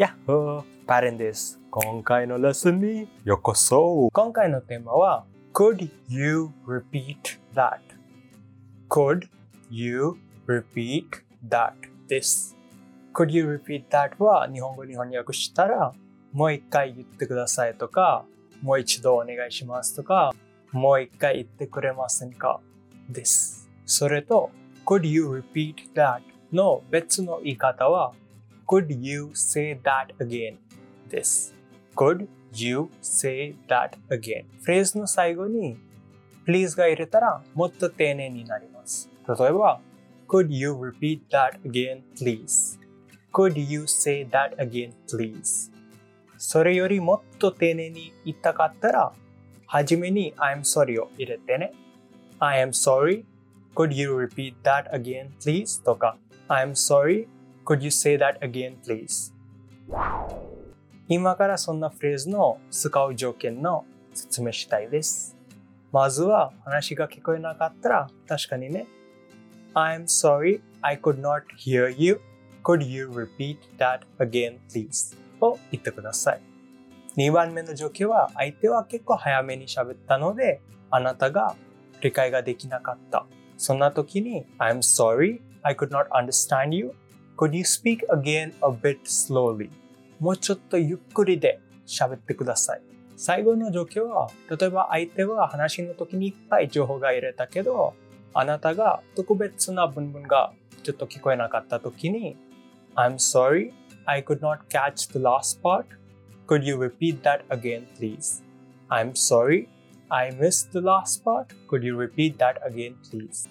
やっほーパレンです。今回のレッスンにようこそ今回のテーマは Could you repeat that?Could you repeat that? です。Could you repeat that? は日本語に翻訳したらもう一回言ってくださいとかもう一度お願いしますとかもう一回言ってくれませんか？です。それと Could you repeat that? の別の言い方は Could you say that again? です。Could you say that again? フレーズの最後に please が入れたらもっと丁寧になります。例えば Could you repeat that again, please? Could you say that again, please? それよりもっと丁寧に言いたかったら、はじめに I'm sorry を入れてね。I am sorry. Could you repeat that again, please? とか、I'm sorry. Could you say that again, please? 今からそんなフレーズの使う条件の説明したいです。まずは話が聞こえなかったら確かにね I'm sorry I could not hear you. Could you repeat that again, please? を言ってください。2番目の条件は相手は結構早めに喋ったのであなたが理解ができなかった。そんな時に I'm sorry I could not understand you. Could you speak again a bit slowly? もうちょっとゆっくりで喋ってください。最後の状況は、例えば相手は話の時にいっぱい情報が入れたけど、あなたが特別な文文がちょっと聞こえなかった時に、I'm sorry, I could not catch the last part. Could you repeat that again, please? I'm sorry, I missed the last part. Could you repeat that again, please?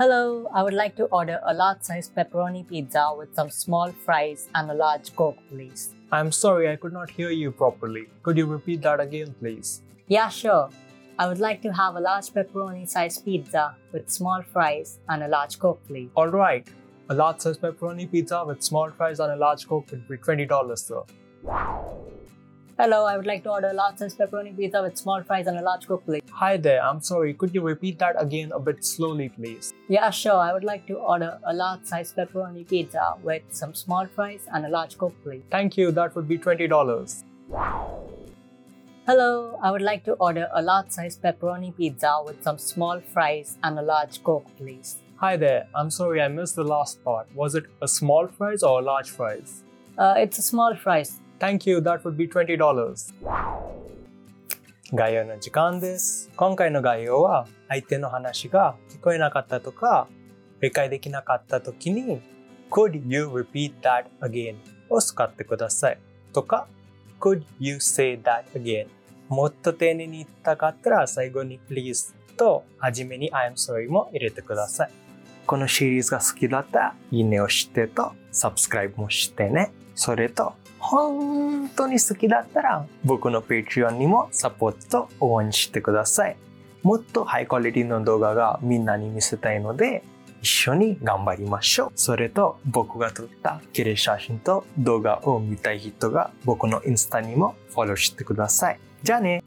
Hello, I would like to order a large size pepperoni pizza with some small fries and a large Coke, please. I'm sorry, I could not hear you properly. Could you repeat that again, please? Yeah, sure. I would like to have a large pepperoni sized pizza with small fries and a large Coke, please. All right. A large size pepperoni pizza with small fries and a large Coke will be $20, sir. Hello, I would like to order a large size pepperoni pizza with small fries and a large Coke, please. Hi there, I'm sorry. Could you repeat that again a bit slowly, please? Yeah, sure. I would like to order a large size pepperoni pizza with some small fries and a large Coke, please. Thank you, that would be $20. Hello, I would like to order a large size pepperoni pizza with some small fries and a large Coke, please. Hi there, I'm sorry I missed the last part. Was it a small fries or a large fries? Uh, it's a small fries. Thank you, that would be $20. 概要の時間です。今回の概要は相手の話が聞こえなかったとか理解できなかった時に Could you repeat that again? を使ってください。とか Could you say that again? もっと丁寧に言いたかったら最後に Please と初めに I'm sorry も入れてください。このシリーズが好きだったらいいねをしてと Subscribe もしてね。それと本当に好きだったら僕の Patreon にもサポートと応援してください。もっとハイクオリティの動画がみんなに見せたいので一緒に頑張りましょう。それと僕が撮った綺麗写真と動画を見たい人が僕のインスタにもフォローしてください。じゃあね